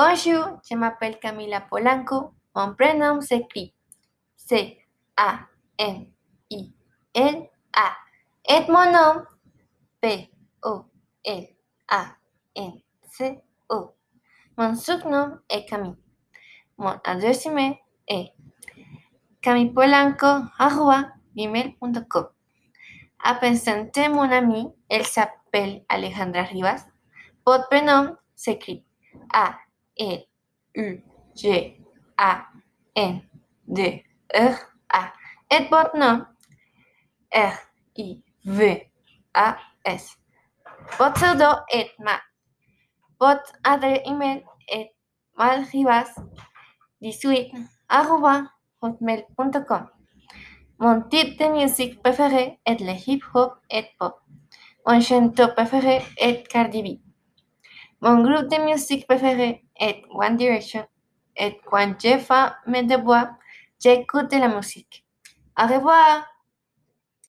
Bonjour, je m'appelle Camila Polanco. Mon prénom s'écrit C-A-N-I-L-A. Et mon nom P-O-L-A-N-C-O. Mon surnom est Camille. Mon adresse email est camillepolanco.gmail.com. A présenter mon ami, elle s'appelle Alejandra Rivas. Votre prénom s'écrit A L U G A N D R A. Et nom R I V A S. Votre pseudo est Matt. Votre adresse email est malrivas18 Mon type de musique préféré est le hip-hop et pop. Mon chanteur préféré est Cardi B. Mon groupe de musique préféré est One Direction. Et quand je fais mes devoirs, j'écoute de la musique. Au revoir!